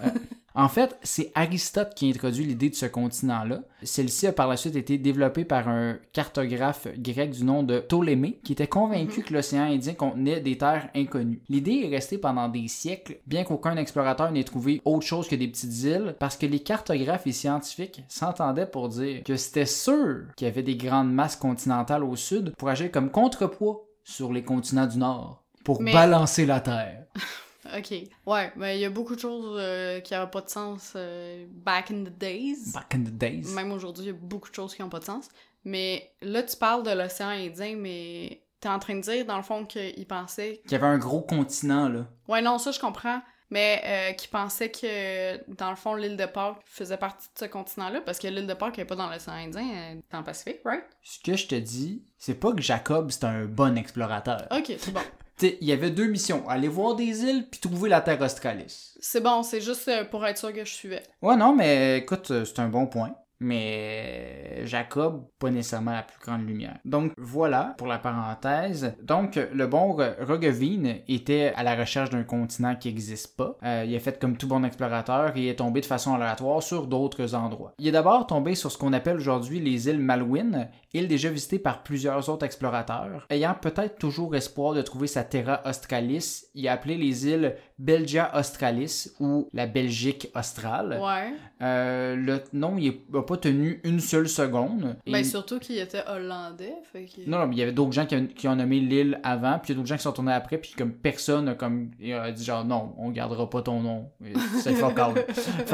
Euh, en fait, c'est Aristote qui introduit l'idée de ce continent-là. Celle-ci a par la suite été développée par un cartographe grec du nom de Ptolémée, qui était convaincu que l'océan Indien contenait des terres inconnues. L'idée est restée pendant des siècles, bien qu'aucun explorateur n'ait trouvé autre chose que des petites îles, parce que les cartographes et scientifiques s'entendaient pour dire que c'était sûr qu'il y avait des grandes masses continentales au sud pour agir comme contrepoids sur les continents du nord, pour Mais- balancer la Terre. Ok. Ouais, mais il y a beaucoup de choses euh, qui n'avaient pas de sens euh, back in the days. Back in the days. Même aujourd'hui, il y a beaucoup de choses qui n'ont pas de sens. Mais là, tu parles de l'océan Indien, mais t'es en train de dire, dans le fond, qu'ils pensaient... qu'il y avait un gros continent, là. Ouais, non, ça, je comprends. Mais euh, qu'ils pensaient que, dans le fond, l'île de Pâques faisait partie de ce continent-là, parce que l'île de Pâques n'est pas dans l'océan Indien, elle est dans le Pacifique, right? Ce que je te dis, c'est pas que Jacob, c'est un bon explorateur. Ok, c'est bon. Il y avait deux missions. Aller voir des îles, puis trouver la Terre Australis. C'est bon, c'est juste euh, pour être sûr que je suivais. Ouais, non, mais écoute, euh, c'est un bon point. Mais Jacob, pas nécessairement la plus grande lumière. Donc voilà pour la parenthèse. Donc le bon Roggeveen était à la recherche d'un continent qui n'existe pas. Euh, il a fait comme tout bon explorateur et est tombé de façon aléatoire sur d'autres endroits. Il est d'abord tombé sur ce qu'on appelle aujourd'hui les îles Malouines, îles déjà visitées par plusieurs autres explorateurs. Ayant peut-être toujours espoir de trouver sa Terra Australis, il a appelé les îles Belgia Australis ou la Belgique australe. Ouais. Euh, le nom, il n'a pas tenu une seule seconde. Et- Ben, surtout qu'il était hollandais, fait. Non, non, mais il y avait d'autres gens qui, ont- qui ont nommé l'île avant, puis il y a d'autres gens qui sont tournés après, puis comme personne a, comme, a dit genre non, on gardera pas ton nom. C'est fuck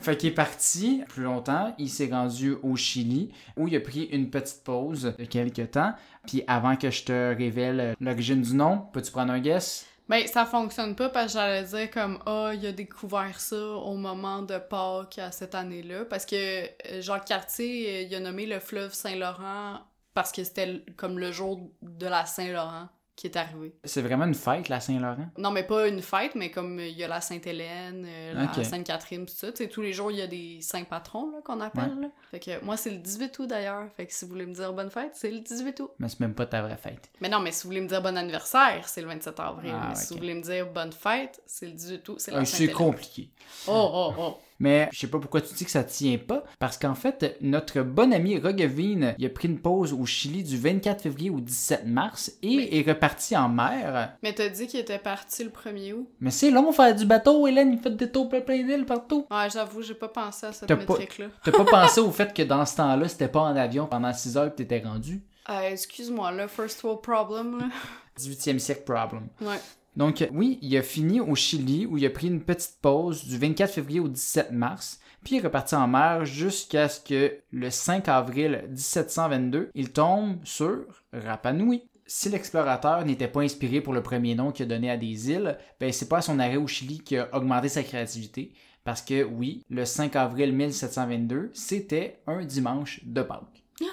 fait qu'il est parti plus longtemps, il s'est rendu au Chili, où il a pris une petite pause de quelques temps, puis avant que je te révèle l'origine du nom, peux-tu prendre un guess? Ben, ça fonctionne pas parce que j'allais dire comme Ah, il a découvert ça au moment de Pâques à cette année-là. Parce que euh, Jacques Cartier, euh, il a nommé le fleuve Saint-Laurent parce que c'était comme le jour de la Saint-Laurent qui est arrivé. C'est vraiment une fête, la Saint-Laurent? Non, mais pas une fête, mais comme euh, il y a la Sainte-Hélène, euh, la. Sainte-Catherine, tout ça. Tous les jours, il y a des saints patrons qu'on appelle. là. Fait que moi, c'est le 18 août d'ailleurs. Fait que si vous voulez me dire bonne fête, c'est le 18 août. Mais c'est même pas ta vraie fête. Mais non, mais si vous voulez me dire bon anniversaire, c'est le 27 avril. Ah, mais si vous voulez me dire bonne fête, c'est le 18 août, c'est la Euh, c'est compliqué. Oh, oh, oh. Mais je sais pas pourquoi tu dis que ça tient pas, parce qu'en fait, notre bon ami Roggeveen, il a pris une pause au Chili du 24 février au 17 mars et Mais- est reparti en mer. Mais t'as dit qu'il était parti le 1er août. Mais c'est long faire du bateau, Hélène, il fait des tours plein plein d'îles partout. Ouais, j'avoue, j'ai pas pensé à cette métrique-là. T'as pas pensé au fait que dans ce temps-là, c'était pas en avion pendant 6 heures que t'étais rendu? Euh, excuse-moi, là, first world problem, là. 18e siècle problem. Ouais. Donc oui, il a fini au Chili où il a pris une petite pause du 24 février au 17 mars, puis il est reparti en mer jusqu'à ce que le 5 avril 1722, il tombe sur Rapa Nui. Si l'explorateur n'était pas inspiré pour le premier nom qu'il a donné à des îles, ben c'est pas à son arrêt au Chili qu'il a augmenté sa créativité. Parce que oui, le 5 avril 1722, c'était un dimanche de Pâques.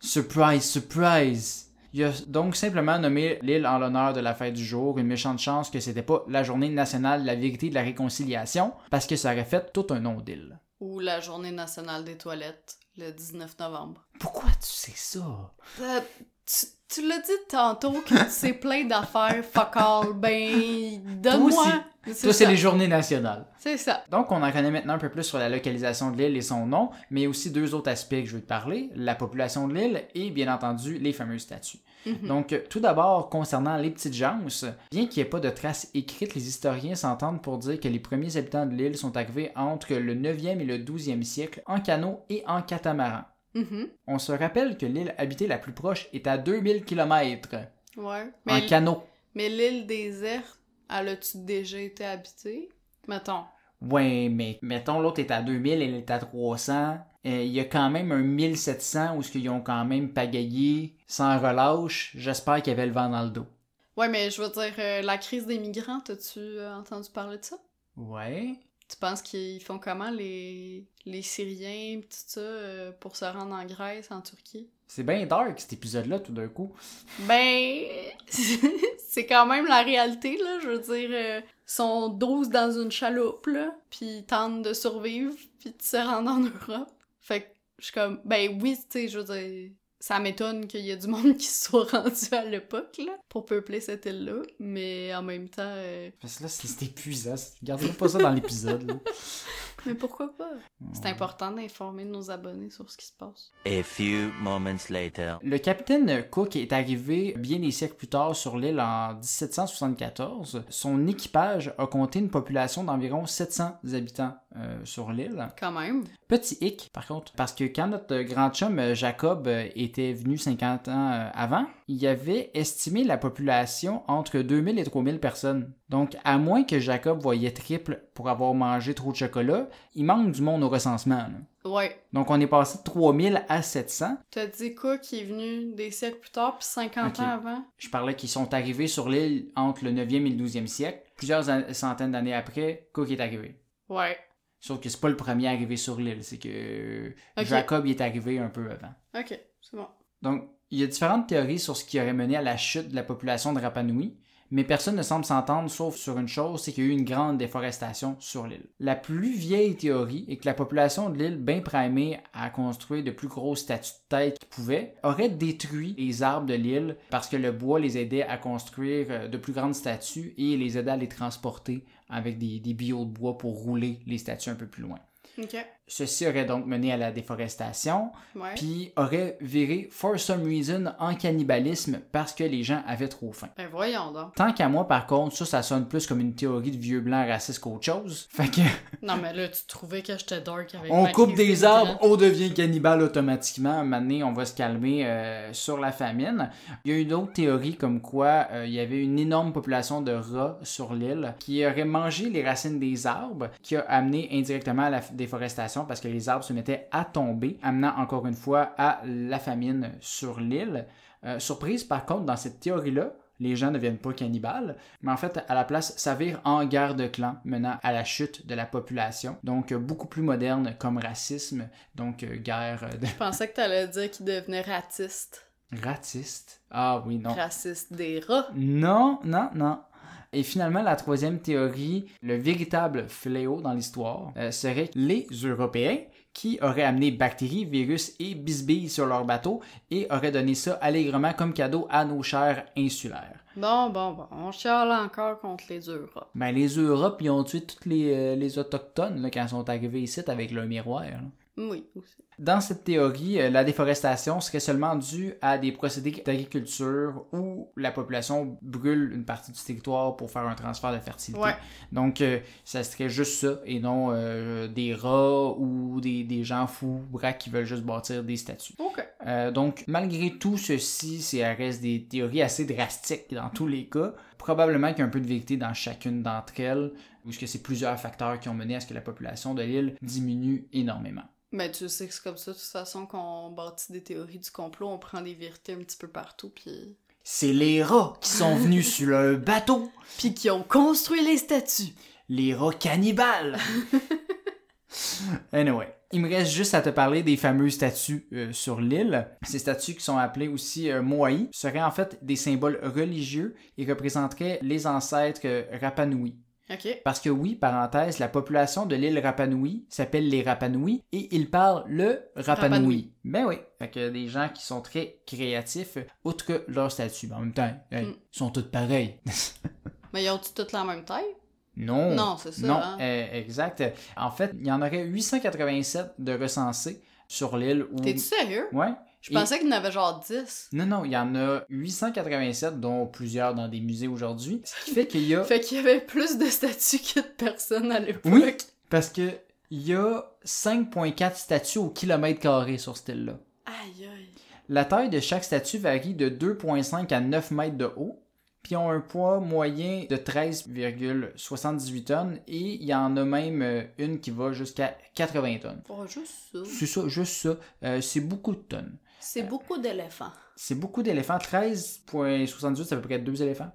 surprise, surprise! Il a donc simplement nommé l'île en l'honneur de la fête du jour, une méchante chance que c'était pas la journée nationale de la vérité et de la réconciliation, parce que ça aurait fait tout un nom d'île. Ou la journée nationale des toilettes, le 19 novembre. Pourquoi tu sais ça? Euh, tu tu l'as dit tantôt que tu sais plein d'affaires, fuck all, ben, donne-moi. Toi, c'est les journées nationales. C'est ça. Donc, on en connaît maintenant un peu plus sur la localisation de l'île et son nom, mais aussi deux autres aspects que je veux te parler, la population de l'île et, bien entendu, les fameuses statues. Mhm. Donc, tout d'abord, concernant les petites gens, bien qu'il n'y ait pas de traces écrites, les historiens s'entendent pour dire que les premiers habitants de l'île sont arrivés entre le 9e et le 12e siècle en canot et en catamaran. Mhm. On se rappelle que l'île habitée la plus proche est à 2000 km Ouais. en Mais, canot. mais l'île déserte, elle a-tu déjà été habitée? Mettons. Ouais, mais mettons l'autre est à 2000, elle est à 300. Euh, Il y a quand même un 1700 où ce qu'ils ont quand même pagayé sans relâche. J'espère qu'il y avait le vent dans le dos. Ouais, mais je veux dire, euh, la crise des migrants, t'as-tu euh, entendu parler de ça? Ouais. Tu penses qu'ils font comment les, les Syriens tout ça euh, pour se rendre en Grèce, en Turquie? C'est bien dark cet épisode-là tout d'un coup. Ben, c'est quand même la réalité, là. Je veux dire, sont 12 dans une chaloupe, là, puis tentent de survivre, puis de se rendre en Europe. Fait que je suis comme, ben oui, tu sais, je veux dire, ça m'étonne qu'il y ait du monde qui se soit rendu à l'époque, là, pour peupler cette île-là, mais en même temps, euh, Parce que là, c'est c'est épuisant. Gardez pas ça dans l'épisode. là. mais pourquoi pas? C'est important d'informer nos abonnés sur ce qui se passe. A few moments later. Le capitaine Cook est arrivé bien des siècles plus tard sur l'île en 1774. Son équipage a compté une population d'environ 700 habitants euh, sur l'île. Quand même. Petit hic, par contre, parce que quand notre grand chum euh, Jacob euh, était venu 50 ans avant, il avait estimé la population entre 2000 et 3000 personnes. Donc, à moins que Jacob voyait triple pour avoir mangé trop de chocolat, il manque du monde au recensement. là. Ouais. Donc, on est passé de 3000 à 700. T'as dit quoi qui est venu des siècles plus tard, puis 50 Ok. ans avant? Je parlais qu'ils sont arrivés sur l'île entre le 9e et le 12e siècle. Plusieurs centaines d'années après, Cook est arrivé. Ouais. Sauf que c'est pas le premier arrivé sur l'île, c'est que Ok. Jacob y est arrivé un peu avant. Ok, c'est bon. Donc, il y a différentes théories sur ce qui aurait mené à la chute de la population de Rapa Nui, mais personne ne semble s'entendre sauf sur une chose, c'est qu'il y a eu une grande déforestation sur l'île. La plus vieille théorie est que la population de l'île, bien primée à construire de plus grosses statues de tête qu'ils pouvaient, aurait détruit les arbres de l'île parce que le bois les aidait à construire euh, de plus grandes statues et les aidait à les transporter avec des, des de bois pour rouler les statues un peu plus loin. Ceci aurait donc mené à la déforestation, puis aurait viré for some reason en cannibalisme parce que les gens avaient trop faim. Ben voyons donc. Tant qu'à moi, par contre, ça, ça sonne plus comme une théorie de vieux blanc raciste qu'autre chose. Fait que Non, mais là, tu trouvais que j'étais dark avec on coupe des arbres, on devient cannibale automatiquement. Maintenant, on va se calmer euh, sur la famine. Il y a une autre théorie comme quoi euh, il y avait une énorme population de rats sur l'île qui aurait mangé les racines des arbres, qui a amené indirectement à la f- parce que les arbres se mettaient à tomber, amenant encore une fois à la famine sur l'île. Euh, surprise par contre, dans cette théorie-là, les gens ne deviennent pas cannibales, mais en fait, à la place, ça vire en guerre de clans, menant à la chute de la population. Donc, euh, beaucoup plus moderne comme racisme, donc euh, guerre de Je pensais que t'allais dire qu'il devenait ratiste. ratiste. Ah oui, non. Raciste des rats. Non, non, non. Et finalement, la troisième théorie, le véritable fléau dans l'histoire, euh, serait les Européens qui auraient amené bactéries, virus et bisbilles sur leur bateau et auraient donné ça allègrement comme cadeau à nos chers insulaires. Bon, bon, bon. On chiale encore contre les rats. Ben, les Europes, ils ont tué tous les, euh, les Autochtones là, quand ils sont arrivés ici avec leur miroir. là. Oui, aussi. Dans cette théorie, euh, la déforestation serait seulement due à des procédés d'agriculture où la population brûle une partie du territoire pour faire un transfert de fertilité. Ouais. Donc, euh, ça serait juste ça et non euh, des rats ou des, des gens fous braques qui veulent juste bâtir des statues. Euh, donc, malgré tout ceci, c'est reste des théories assez drastiques dans tous les cas. Probablement qu'il y a un peu de vérité dans chacune d'entre elles, ou est-ce que c'est plusieurs facteurs qui ont mené à ce que la population de l'île diminue énormément. Mais tu sais que c'est comme ça, de toute façon, qu'on bâtit des théories du complot, on prend des vérités un petit peu partout, puis... C'est les rats qui sont venus sur le bateau, Puis qui ont construit les statues! les rats cannibales. anyway, il me reste juste à te parler des fameuses statues euh, sur l'île. Ces statues qui sont appelées aussi euh, moai seraient en fait des symboles religieux et représenteraient les ancêtres euh, Rapanui. Ok. Parce que oui, parenthèse, la population de l'île Rapanui s'appelle les Rapanui et ils parlent le Rapanui. Rapanui. Ben oui, fait que des gens qui sont très créatifs, outre que leur statut. En même temps, hey, Mm. ils sont tous pareils. Mais ils ont-tu toutes la même taille? Non. Non, c'est ça, Non, hein. euh, exact. En fait, il y en aurait 887 de recensés sur l'île. Où... T'es-tu sérieux? Ouais. Je pensais qu'il y en avait genre 10. Non, non, il y en a 887, dont plusieurs dans des musées aujourd'hui. Ce qui fait qu'il y a... Fait qu'il y avait plus de statues que de personnes à l'époque. Oui, parce que il y a 5.4 statues au kilomètre carré sur cette île-là. Aïe aïe. La taille de chaque statue varie de 2.5 à 9 mètres de haut, puis ils ont un poids moyen de 13,78 tonnes, et il y en a même euh, une qui va jusqu'à 80 tonnes. Oh, juste ça. C'est ça, juste ça. Euh, c'est beaucoup de tonnes. C'est beaucoup d'éléphants. C'est beaucoup d'éléphants. 13,78, c'est à peu près deux éléphants.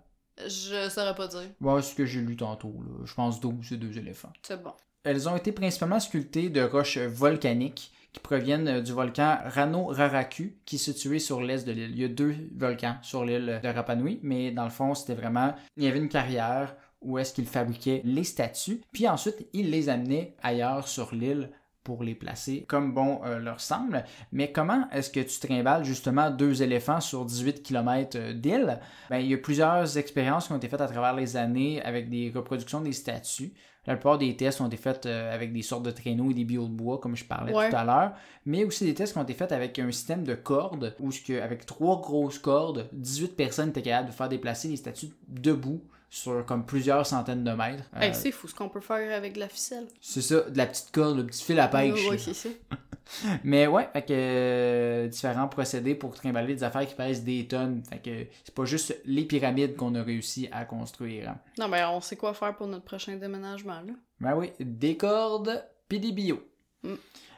Je saurais pas dire. Ouais, c'est ce que j'ai lu tantôt. Là. Je pense 12, c'est deux éléphants. C'est bon. Elles ont été principalement sculptées de roches volcaniques qui proviennent euh, du volcan Rano Raraku qui est situé sur l'est de l'île. Il y a deux volcans sur l'île de Rapanui, mais dans le fond, c'était vraiment... Il y avait une carrière où est-ce qu'ils fabriquaient les statues, puis ensuite, ils les amenaient ailleurs sur l'île pour les placer comme bon euh, leur semble. Mais comment est-ce que tu trimbales justement deux éléphants sur 18 km d'île? Ben, il y a plusieurs expériences qui ont été faites à travers les années avec des reproductions des statues. La plupart des tests ont été faits euh, avec des sortes de traîneaux et des billots de bois, comme je parlais Ouais. tout à l'heure, mais aussi des tests qui ont été faits avec un système de cordes, où avec trois grosses cordes, 18 personnes étaient capables de faire déplacer les statues debout sur comme plusieurs centaines de mètres. Euh, Hey, c'est fou ce qu'on peut faire avec de la ficelle. c'est ça, de la petite corde, le petit fil à pêche. Ouais, c'est ça. Mais ouais, fait que euh, différents procédés pour trimballer des affaires qui pèsent des tonnes. Fait que c'est pas juste les pyramides qu'on a réussi à construire. hein. Non, mais on sait quoi faire pour notre prochain déménagement, là. Ben oui, des cordes pis des bio. Mm.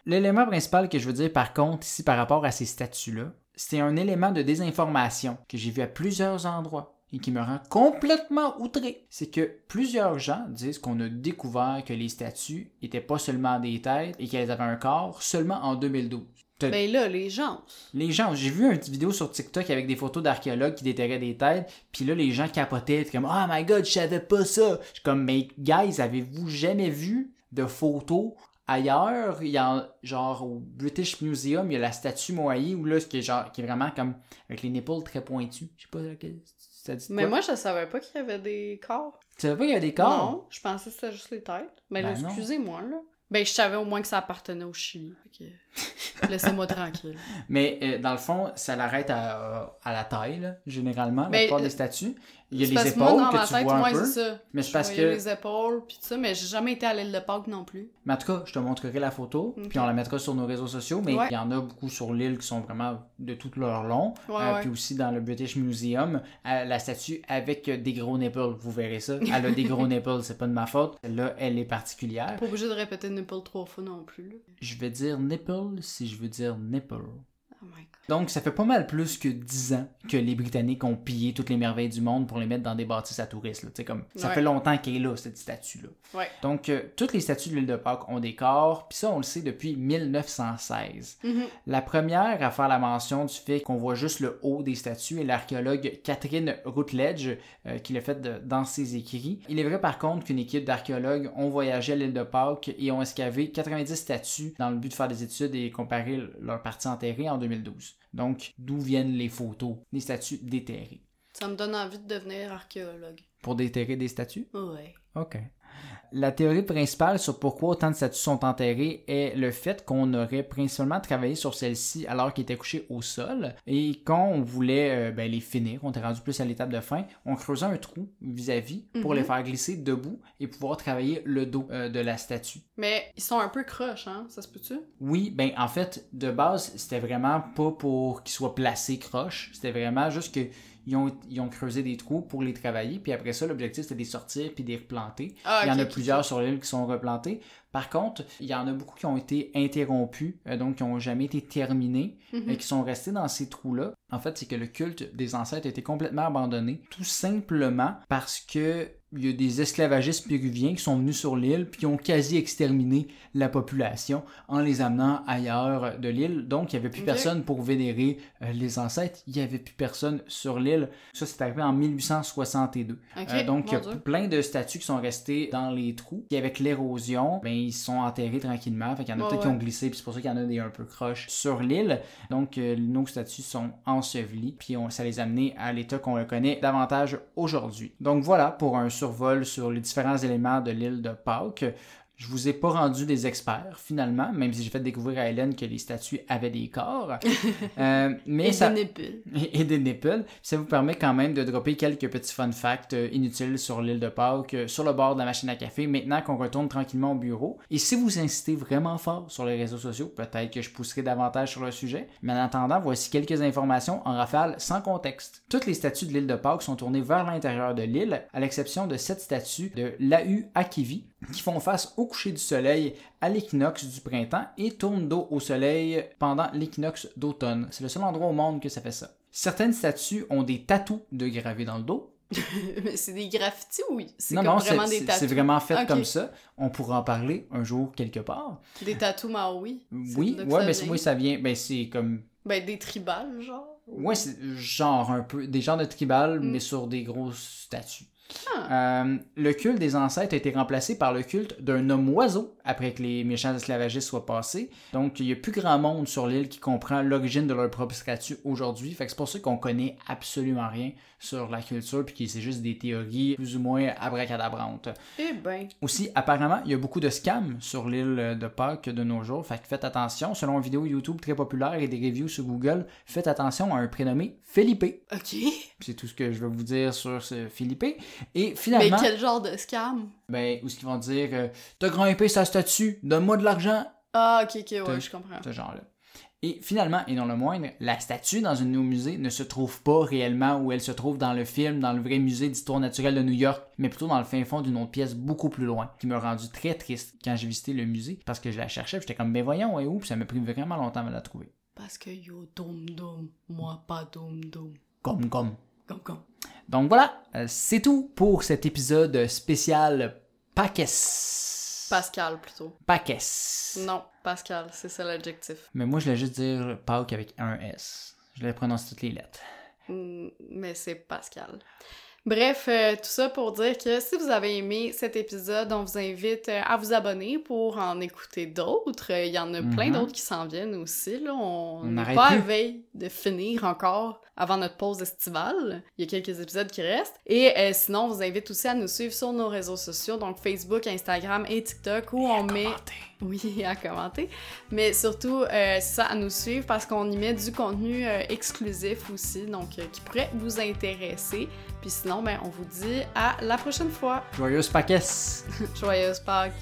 L'élément principal que je veux dire par contre ici par rapport à ces statues-là, c'est un élément de désinformation que j'ai vu à plusieurs endroits et qui me rend complètement outré. C'est que plusieurs gens disent qu'on a découvert que les statues étaient pas seulement des têtes et qu'elles avaient un corps seulement en 2012. T'as- Ben là, les gens. les gens, j'ai vu une petite vidéo sur TikTok avec des photos d'archéologues qui déterraient des têtes, puis là les gens capotaient, comme Oh my god, je savais pas ça. Je suis comme mais guys, avez-vous jamais vu de photos ailleurs? Il y a genre au British Museum, il y a la statue Moai où là ce qui est genre qui est vraiment comme avec les nipples très pointus. Je sais pas là, que- ça dit Mais quoi? moi, je savais pas qu'il y avait des corps. Tu savais pas qu'il y a des corps? Non, je pensais que c'était juste les têtes. Mais Ben non. excusez-moi, là. Ben, je savais au moins que ça appartenait au Chili. Laissez-moi tranquille. Mais euh, dans le fond, ça l'arrête à, à la taille, là, généralement, la Mais, plupart euh, des statues. Il y a les épaules moi, dans ma que tu tête, vois un ouais, peu. c'est ça. Mais c'est Je parce que les épaules, puis tout ça, mais j'ai jamais été à l'île de Pâques non plus. Mais en tout cas, je te montrerai la photo, puis on la mettra sur nos réseaux sociaux. Mais Ouais. il y en a beaucoup sur l'île qui sont vraiment de tout leur long. Ouais, Euh, ouais. Puis aussi dans le British Museum, euh, la statue avec des gros nipples. Vous verrez ça. Elle a des gros nipples, c'est pas de ma faute. Celle-là, elle est particulière. Pas obligé de répéter nipple trois fois non plus, là. Je vais dire nipple si je veux dire nipple. Oh my god. Donc, ça fait pas mal plus que 10 ans que les Britanniques ont pillé toutes les merveilles du monde pour les mettre dans des bâtisses à touristes. là. Comme, ça Ouais. fait longtemps qu'elle est là, cette statue-là. Ouais. Donc, euh, toutes les statues de l'île de Pâques ont des corps, puis ça, on le sait depuis 1916. Mhm. La première à faire la mention du fait qu'on voit juste le haut des statues est l'archéologue Catherine Routledge euh, qui l'a fait de- dans ses écrits. Il est vrai par contre qu'une équipe d'archéologues ont voyagé à l'île de Pâques et ont escavé 90 statues dans le but de faire des études et comparer leur partie enterrée en 2012. Donc, d'où viennent les photos des statues déterrées? Ça me donne envie de devenir archéologue. Pour déterrer des statues? Ouais. OK. La théorie principale sur pourquoi autant de statues sont enterrées est le fait qu'on aurait principalement travaillé sur celles-ci alors qu'elles étaient couchées au sol. Et quand on voulait euh, ben, les finir, on était rendu plus à l'étape de fin, on creusait un trou vis-à-vis pour Mhm. les faire glisser debout et pouvoir travailler le dos euh, de la statue. Mais ils sont un peu croches, hein? Ça se peut-tu? Oui, ben en fait, de base, c'était vraiment pas pour qu'ils soient placés croche. C'était vraiment juste que ils ont, ils ont creusé des trous pour les travailler, puis après ça, l'objectif c'était de les sortir puis de les replanter. Ah, il y en a plusieurs ok. sur l'île qui sont replantés. Par contre, il y en a beaucoup qui ont été interrompus, euh, donc qui n'ont jamais été terminés, Mhm. et qui sont restés dans ces trous-là. En fait, c'est que le culte des ancêtres a été complètement abandonné, tout simplement parce que il y a des esclavagistes péruviens qui sont venus sur l'île puis qui ont quasi exterminé la population en les amenant ailleurs de l'île. Donc, il n'y avait plus personne pour vénérer euh, les ancêtres. Il n'y avait plus personne sur l'île. Ça, c'est arrivé en 1862. Ok, Euh, donc, il y a Dieu. plein de statues qui sont restées dans les trous. Et avec l'érosion, ben, ils sont enterrés tranquillement. Fait qu'il y en a peut-être qui ont glissé, puis c'est pour ça qu'il y en a des un peu croches sur l'île. Donc, euh, nos statues sont ensevelies, puis on- ça les a amenés à l'état qu'on le connaît davantage aujourd'hui. Donc, voilà pour un survol sur les différents éléments de l'île de Pâques. Je vous ai pas rendu des experts, finalement, même si j'ai fait découvrir à Hélène que les statues avaient des corps. Euh, mais Et ça des nipples. et et des nipples. Ça vous permet quand même de dropper quelques petits fun facts euh, inutiles sur l'île de Pâques, euh, sur le bord de la machine à café, maintenant qu'on retourne tranquillement au bureau. Et si vous incitez vraiment fort sur les réseaux sociaux, peut-être que je pousserai davantage sur le sujet. Mais en attendant, voici quelques informations en rafale sans contexte. Toutes les statues de l'île de Pâques sont tournées vers l'intérieur de l'île, à l'exception de sept statues de Lau Akivi, qui font face au coucher du soleil à l'équinoxe du printemps et tournent dos au soleil pendant l'équinoxe d'automne. C'est le seul endroit au monde que ça fait ça. Certaines statues ont des tatous de gravés dans le dos. Mais c'est des graffitis ou c'est Non, vraiment des tatous? c'est vraiment fait comme ça. On pourra en parler un jour quelque part. Des tatous? C'est Oui, ouais, mais vient? oui, ça vient. Ben, c'est comme. Ben, des tribales, genre? Ouais, c'est genre un peu. Des genres de tribal, Mm. mais sur des grosses statues. Euh, le culte des ancêtres a été remplacé par le culte d'un homme oiseau après que les méchants esclavagistes soient passés. Donc, il n'y a plus grand monde sur l'île qui comprend l'origine de leur propre statut aujourd'hui. Fait que c'est pour ça qu'on connaît absolument rien sur la culture, puis que c'est juste des théories plus ou moins abracadabrantes. Eh ben. Aussi, apparemment, il y a beaucoup de scams sur l'île de Pâques de nos jours. Fait que faites attention. Selon une vidéo YouTube très populaire et des reviews sur Google, faites attention à un prénommé Felipe. OK. C'est tout ce que je vais vous dire sur ce Philippe. Et Mais finalement, quel genre de scam? Ben, où ce qu'ils vont dire euh, T'as grimpé sa statue, donne-moi de l'argent. Ah, ok, ok, ouais, je comprends. Ce genre-là. Et finalement, et non le moindre, la statue dans un nos musées ne se trouve pas réellement où elle se trouve dans le film, dans le vrai musée d'histoire naturelle de New York, mais plutôt dans le fin fond d'une autre pièce beaucoup plus loin, qui m'a rendu très triste quand j'ai visité le musée, parce que je la cherchais, j'étais comme, ben voyons, et où, puis ça m'a pris vraiment longtemps à la trouver. Parce que yo, dom dom, moi pas dom dom. Comme, comme. Comme, comme. Donc voilà, euh, c'est tout pour cet épisode spécial Paques. Pascal, plutôt. Paques. Non, Pascal, c'est ça l'adjectif. Mais moi, je voulais juste dire Pâques avec un S. Je l'ai prononcé toutes les lettres. Mm, Mais c'est Pascal. Bref, euh, tout ça pour dire que si vous avez aimé cet épisode, on vous invite euh, à vous abonner pour en écouter d'autres. Euh, Il y en a plein Mhm. d'autres qui s'en viennent aussi. Là. On n'est pas à veille de finir encore avant notre pause estivale. Il y a quelques épisodes qui restent. Et euh, sinon, on vous invite aussi à nous suivre sur nos réseaux sociaux, donc Facebook, Instagram et TikTok, où on met... Oui, à commenter. Mais surtout, euh, ça, à nous suivre parce qu'on y met du contenu exclusif aussi, donc qui pourrait vous intéresser. Puis sinon, ben, on vous dit à la prochaine fois. Joyeuse Paques! Joyeuse Pâques!